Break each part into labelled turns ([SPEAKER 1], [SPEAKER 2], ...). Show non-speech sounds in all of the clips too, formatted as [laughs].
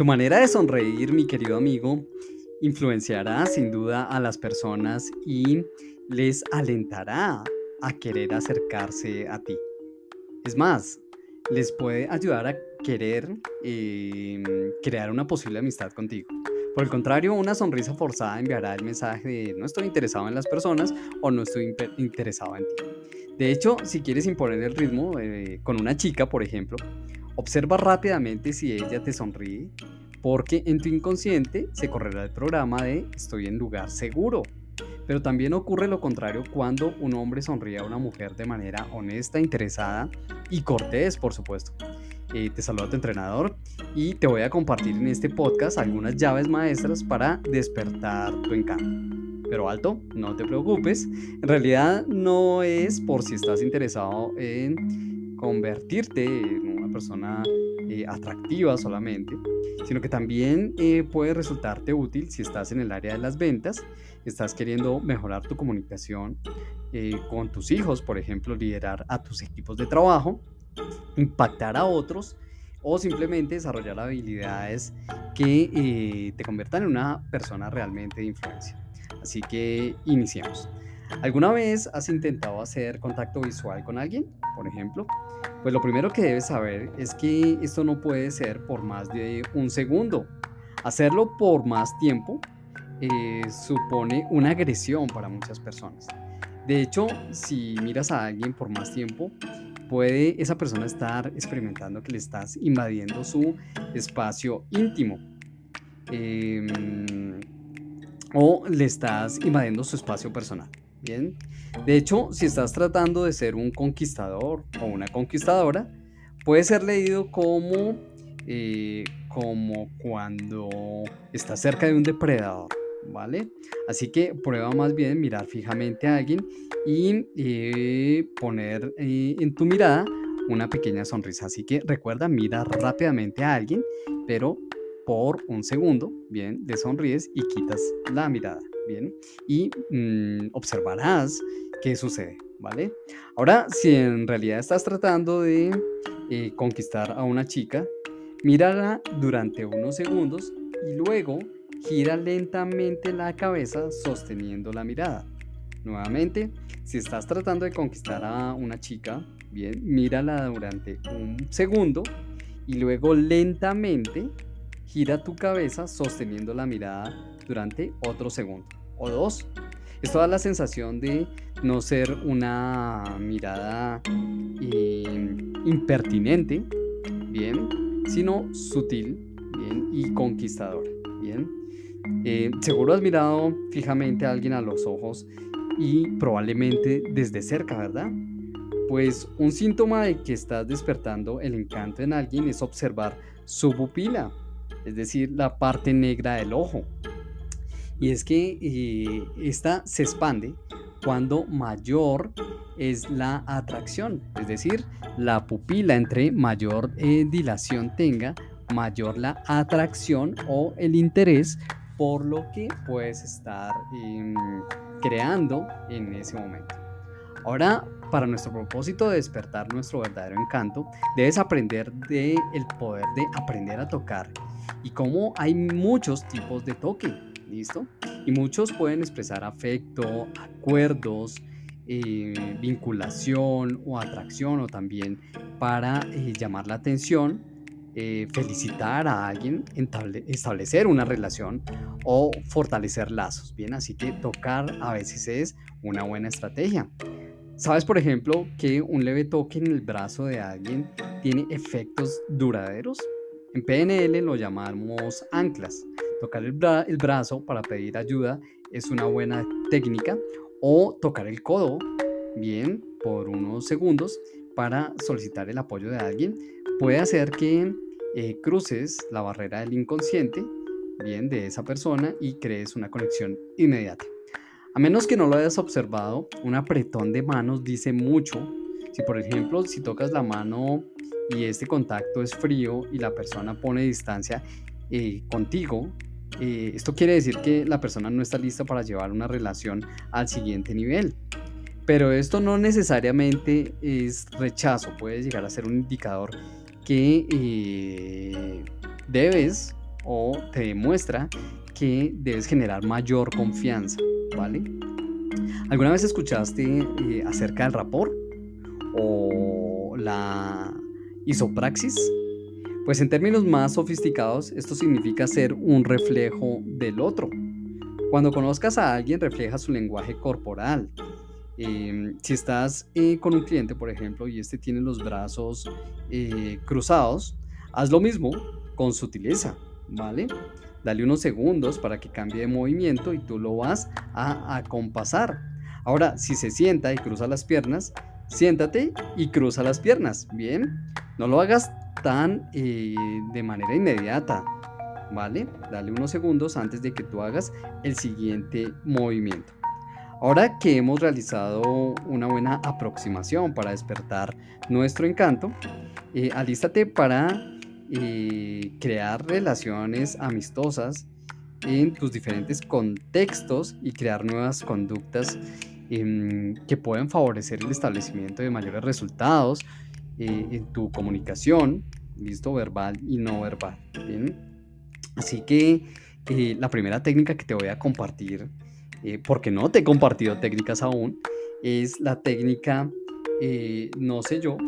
[SPEAKER 1] Tu manera de sonreír, mi querido amigo, influenciará sin duda a las personas y les alentará a querer acercarse a ti. Es más, les puede ayudar a querer em, crear una posible amistad contigo. Por el contrario, una sonrisa forzada enviará el mensaje de no estoy interesado en las personas o no estoy interesado en ti. De hecho, si quieres imponer el ritmo eh, con una chica, por ejemplo, observa rápidamente si ella te sonríe, porque en tu inconsciente se correrá el programa de estoy en lugar seguro. Pero también ocurre lo contrario cuando un hombre sonríe a una mujer de manera honesta, interesada y cortés, por supuesto. Eh, te saluda tu entrenador y te voy a compartir en este podcast algunas llaves maestras para despertar tu encanto. Pero alto, no te preocupes, en realidad no es por si estás interesado en convertirte en persona eh, atractiva solamente, sino que también eh, puede resultarte útil si estás en el área de las ventas, estás queriendo mejorar tu comunicación con tus hijos, por ejemplo, liderar a tus equipos de trabajo impactar a otros o simplemente desarrollar habilidades que eh, te conviertan en una persona realmente de influencia. Así que iniciemos. ¿Alguna vez has intentado hacer contacto visual con alguien, por ejemplo? Pues lo primero que debes saber es que esto no puede ser por más de un segundo. Hacerlo por más tiempo eh, supone una agresión para muchas personas. De hecho, si miras a alguien por más tiempo, puede esa persona estar experimentando que le estás invadiendo su espacio íntimo. Em, o le estás invadiendo su espacio personal. Bien. De hecho, si estás tratando de ser un conquistador o una conquistadora, puede ser leído como, eh, como cuando estás cerca de un depredador. ¿vale? Así que prueba más bien mirar fijamente a alguien y eh, poner eh, en tu mirada una pequeña sonrisa. Así que recuerda, mira rápidamente a alguien, pero por un segundo, bien, le sonríes y quitas la mirada, bien, y mm, observarás qué sucede, ¿vale? Ahora, si en realidad estás tratando de eh, conquistar a una chica, mírala durante unos segundos y luego gira lentamente la cabeza sosteniendo la mirada. Nuevamente, si estás tratando de conquistar a una chica, bien, mírala durante un segundo y luego lentamente gira tu cabeza sosteniendo la mirada durante otro segundo o dos. Esto da la sensación de no ser una mirada eh, impertinente, bien, sino sutil, y conquistadora, bien. Eh, seguro has mirado fijamente a alguien a los ojos y probablemente desde cerca, ¿verdad? Pues un síntoma de que estás despertando el encanto en alguien es observar su pupila, es decir, la parte negra del ojo. Y es que eh, esta se expande cuando mayor es la atracción, es decir, la pupila entre mayor eh, dilación tenga, mayor la atracción o el interés por lo que puedes estar em, creando en ese momento. Ahora, para nuestro propósito de despertar nuestro verdadero encanto, debes aprender de el poder de aprender a tocar y cómo hay muchos tipos de toque, ¿listo? Y muchos pueden expresar afecto, acuerdos, eh, vinculación o atracción o también para eh, llamar la atención eh, felicitar a alguien, establecer una relación o fortalecer lazos. Bien, así que tocar a veces es una buena estrategia. ¿Sabes, por ejemplo, que un leve toque en el brazo de alguien tiene efectos duraderos? En PNL lo llamamos anclas. Tocar el, el brazo para pedir ayuda es una buena técnica o tocar el codo, bien, por unos segundos para solicitar el apoyo de alguien puede hacer que eh, cruces la barrera del inconsciente, bien, de esa persona y crees una conexión inmediata. A menos que no lo hayas observado, un apretón de manos dice mucho. Si por ejemplo, si tocas la mano y este contacto es frío y la persona pone distancia eh, contigo, eh, esto quiere decir que la persona no está lista para llevar una relación al siguiente nivel. Pero esto no necesariamente es rechazo, puede llegar a ser un indicador que eh, debes o te demuestra que debes generar mayor confianza, ¿vale? ¿Alguna vez escuchaste eh, acerca del rapor o la isopraxis? Pues en términos más sofisticados, esto significa ser un reflejo del otro. Cuando conozcas a alguien, refleja su lenguaje corporal. Em, si estás eh, con un cliente, por ejemplo, y este tiene los brazos eh, cruzados, haz lo mismo con sutileza, ¿vale? Dale unos segundos para que cambie de movimiento y tú lo vas a acompasar. Ahora, si se sienta y cruza las piernas, siéntate y cruza las piernas. Bien, no lo hagas tan eh, de manera inmediata. ¿Vale? Dale unos segundos antes de que tú hagas el siguiente movimiento. Ahora que hemos realizado una buena aproximación para despertar nuestro encanto, eh, alístate para eh, crear relaciones amistosas en tus diferentes contextos y crear nuevas conductas em, que pueden favorecer el establecimiento de mayores resultados eh, en tu comunicación, listo, verbal y no verbal. ¿bien? Así que eh, la primera técnica que te voy a compartir, porque no te he compartido técnicas aún, es la técnica no sé yo,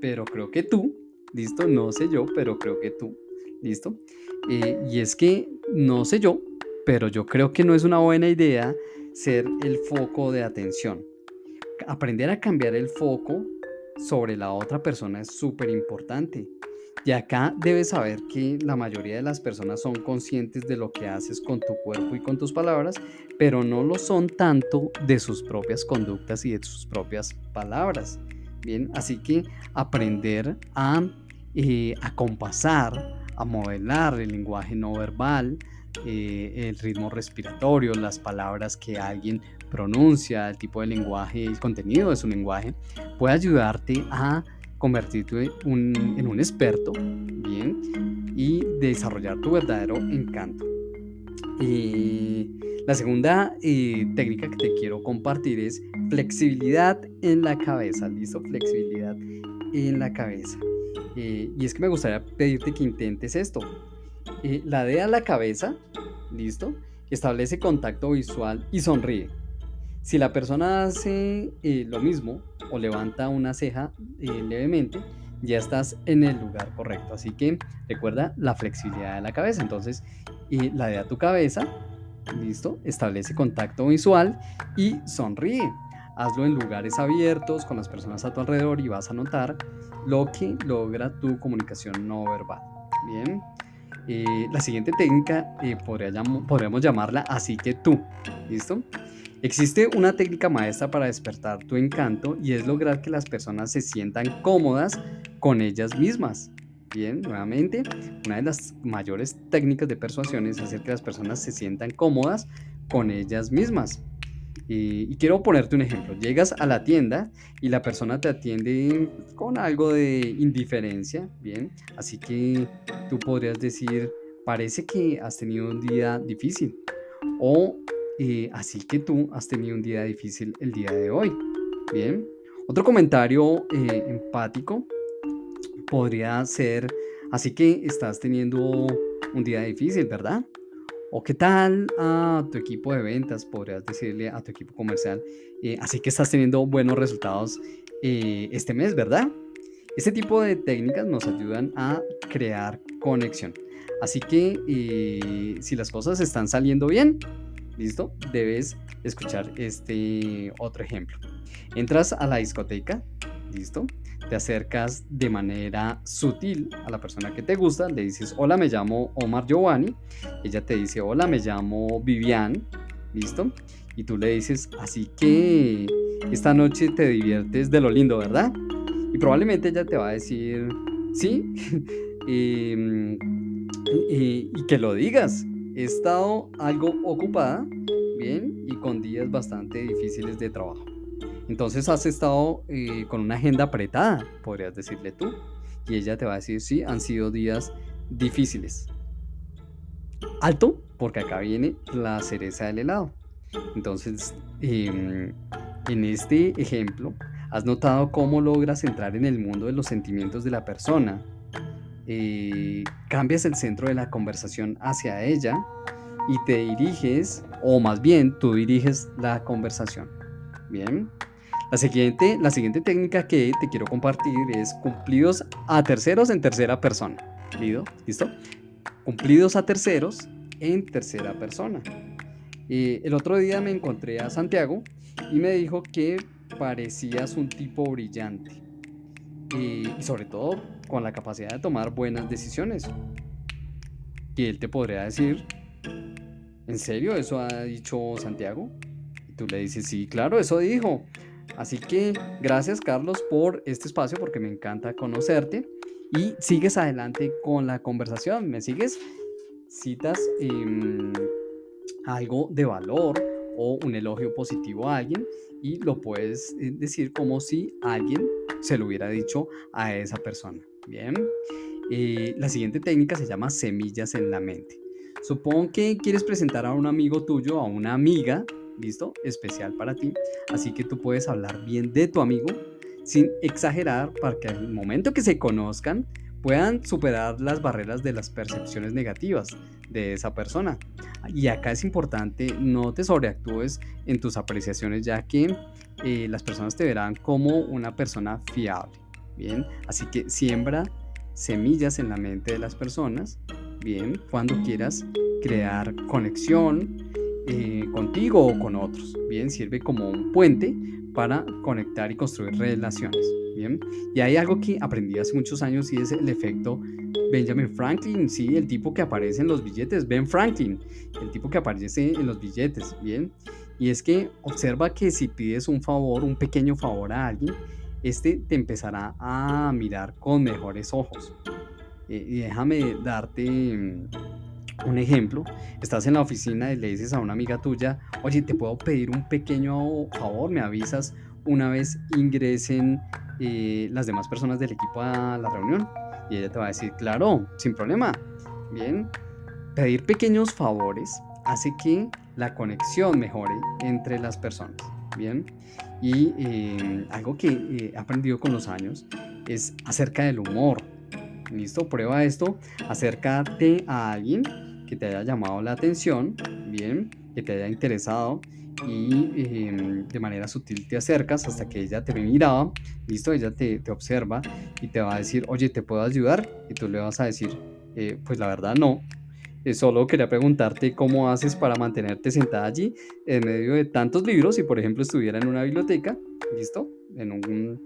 [SPEAKER 1] pero creo que tú, ¿listo? No sé yo, pero creo que tú, ¿listo? Eh, y es que no sé yo, pero yo creo que no es una buena idea ser el foco de atención. Aprender a cambiar el foco sobre la otra persona es súper importante. Y acá debes saber que la mayoría de las personas son conscientes de lo que haces con tu cuerpo y con tus palabras, pero no lo son tanto de sus propias conductas y de sus propias palabras. Bien, así que aprender a, eh, a compasar, a modelar el lenguaje no verbal, eh, el ritmo respiratorio, las palabras que alguien pronuncia, el tipo de lenguaje, el contenido de su lenguaje, puede ayudarte a convertirte en un experto, bien, y desarrollar tu verdadero encanto. Eh, la segunda eh, técnica que te quiero compartir es flexibilidad en la cabeza, ¿listo? Flexibilidad en la cabeza. Eh, y es que me gustaría pedirte que intentes esto. Eh, la D a la cabeza, ¿listo? Establece contacto visual y sonríe. Si la persona hace lo mismo o levanta una ceja levemente, ya estás en el lugar correcto. Así que recuerda la flexibilidad de la cabeza. Entonces, la D a tu cabeza, ¿Listo? Establece contacto visual y sonríe. Hazlo en lugares abiertos con las personas a tu alrededor y vas a notar lo que logra tu comunicación no verbal. Bien. Eh, la siguiente técnica eh, podríamos llamarla así que tú. ¿Listo? Existe una técnica maestra para despertar tu encanto y es lograr que las personas se sientan cómodas con ellas mismas. Bien, nuevamente, una de las mayores técnicas de persuasión es hacer que las personas se sientan cómodas con ellas mismas. Y, quiero ponerte un ejemplo. Llegas a la tienda y la persona te atiende con algo de indiferencia, ¿bien? Así que tú podrías decir, parece que has tenido un día difícil. O eh, así que tú has tenido un día difícil el día de hoy, ¿bien? Otro comentario eh, empático podría ser, así que estás teniendo un día difícil, ¿verdad? ¿O qué tal a tu equipo de ventas? Podrías decirle a tu equipo comercial, eh, así que estás teniendo buenos resultados este mes, ¿verdad? Este tipo de técnicas nos ayudan a crear conexión. Así que si las cosas están saliendo bien, ¿listo? Debes escuchar este otro ejemplo. Entras a la discoteca, ¿listo? te acercas de manera sutil a la persona que te gusta, le dices, hola, me llamo Omar Giovanni, ella te dice, hola, me llamo Vivian, ¿listo? Y tú le dices, así que esta noche te diviertes de lo lindo, ¿verdad? Y probablemente ella te va a decir, sí, [laughs] em, y, y que lo digas, he estado algo ocupada, bien, y con días bastante difíciles de trabajo. Entonces has estado eh, con una agenda apretada, podrías decirle tú. Y ella te va a decir, sí, han sido días difíciles. Alto, porque acá viene la cereza del helado. Entonces, em, en este ejemplo, has notado cómo logras entrar en el mundo de los sentimientos de la persona. Cambias el centro de la conversación hacia ella y te diriges, o más bien tú diriges la conversación. Bien. La siguiente, la siguiente técnica que te quiero compartir es cumplidos a terceros en tercera persona. ¿Listo? Cumplidos a terceros en tercera persona. Eh, el otro día me encontré a Santiago y me dijo que parecías un tipo brillante. Y sobre todo con la capacidad de tomar buenas decisiones. Y él te podría decir, ¿en serio eso ha dicho Santiago? Y tú le dices, sí, claro, eso dijo. Así que gracias Carlos por este espacio porque me encanta conocerte y sigues adelante con la conversación. ¿Me sigues? Citas em, algo de valor o un elogio positivo a alguien y lo puedes eh, decir como si alguien se lo hubiera dicho a esa persona. Bien. Eh, la siguiente técnica se llama semillas en la mente. Supongo que quieres presentar a un amigo tuyo, a una amiga, ¿listo? Especial para ti. Así que tú puedes hablar bien de tu amigo sin exagerar para que al momento que se conozcan puedan superar las barreras de las percepciones negativas de esa persona. Y acá es importante, no te sobreactúes en tus apreciaciones ya que eh, las personas te verán como una persona fiable. Bien, así que siembra semillas en la mente de las personas. Bien, cuando quieras crear conexión eh, contigo o con otros. Bien, sirve como un puente para conectar y construir relaciones. Bien, y hay algo que aprendí hace muchos años y es el efecto Benjamin Franklin, sí, el tipo que aparece en los billetes, Ben Franklin, el tipo que aparece en los billetes, bien. Y es que observa que si pides un favor, un pequeño favor a alguien, este te empezará a mirar con mejores ojos. Eh, y déjame darte mm, un ejemplo. Estás en la oficina y le dices a una amiga tuya, oye, te puedo pedir un pequeño favor, me avisas una vez ingresen eh, las demás personas del equipo a la reunión. Y ella te va a decir, claro, sin problema. Bien, pedir pequeños favores hace que la conexión mejore entre las personas. Bien, y eh, algo que eh, he aprendido con los años es acerca del humor. ¿Listo? Prueba esto. Acércate a alguien que te haya llamado la atención, bien, que te haya interesado y em, de manera sutil te acercas hasta que ella te miraba, listo, ella te, te, observa y te va a decir, oye, ¿te puedo ayudar? Y tú le vas a decir, eh, pues la verdad no, eh, solo quería preguntarte cómo haces para mantenerte sentada allí en medio de tantos libros, si por ejemplo estuviera en una biblioteca, ¿listo? En, un,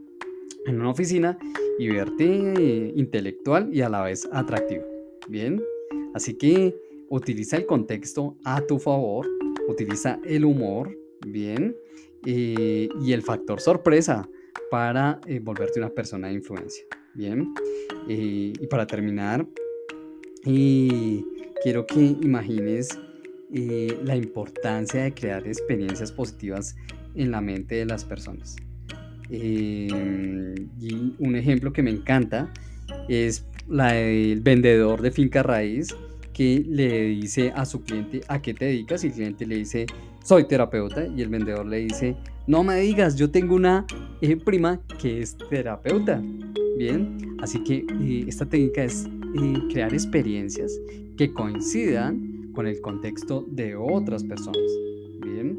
[SPEAKER 1] en una oficina y verte eh, intelectual y a la vez atractivo. Bien, así que utiliza el contexto a tu favor, utiliza el humor, bien, eh, y el factor sorpresa para volverte una persona de influencia. Bien, y para terminar, quiero que imagines eh, la importancia de crear experiencias positivas en la mente de las personas. Em, y un ejemplo que me encanta es la del vendedor de finca raíz que le dice a su cliente a qué te dedicas y el cliente le dice soy terapeuta y el vendedor le dice no me digas yo tengo una eh, prima que es terapeuta bien así que eh, esta técnica es crear experiencias que coincidan con el contexto de otras personas. Bien,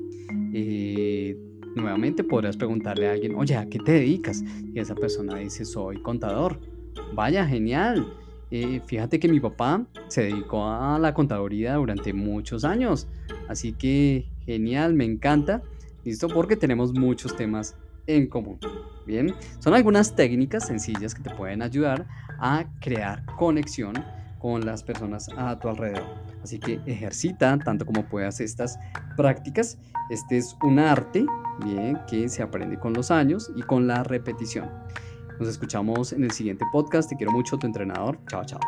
[SPEAKER 1] nuevamente podrás preguntarle a alguien, oye, ¿a qué te dedicas? Y esa persona dice, soy contador. Vaya, genial. Eh, fíjate que mi papá se dedicó a la contaduría durante muchos años. Así que genial, me encanta. ¿Listo? Porque tenemos muchos temas en común. Bien, son algunas técnicas sencillas que te pueden ayudar a crear conexión con las personas a tu alrededor. Así que ejercita tanto como puedas estas prácticas. Este es un arte, bien, que se aprende con los años y con la repetición. Nos escuchamos en el siguiente podcast. Te quiero mucho, tu entrenador. Chao, chao.